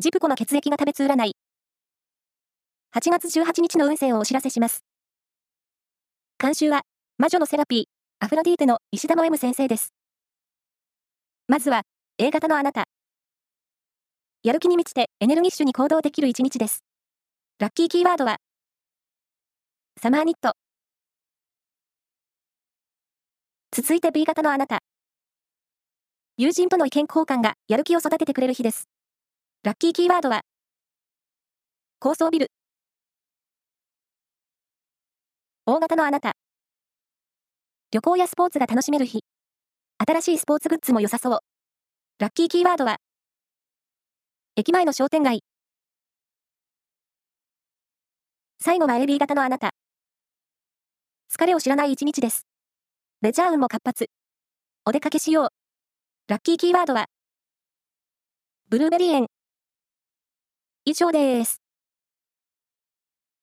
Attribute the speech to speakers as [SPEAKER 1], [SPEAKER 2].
[SPEAKER 1] ジプコの血液が食べつ占い。8月18日の運勢をお知らせします。監修は、魔女のセラピー、アフロディーテの石田の M 先生です。まずは、A 型のあなた。やる気に満ちてエネルギッシュに行動できる一日です。ラッキーキーワードは、サマーニット。続いて B 型のあなた。友人との意見交換がやる気を育ててくれる日です。ラッキーキーワードは、高層ビル。大型のあなた。旅行やスポーツが楽しめる日。新しいスポーツグッズも良さそう。ラッキーキーワードは、駅前の商店街。最後は AB 型のあなた。疲れを知らない一日です。レジャー運も活発。お出かけしよう。ラッキーキーワードは、ブルーベリー園。以上です。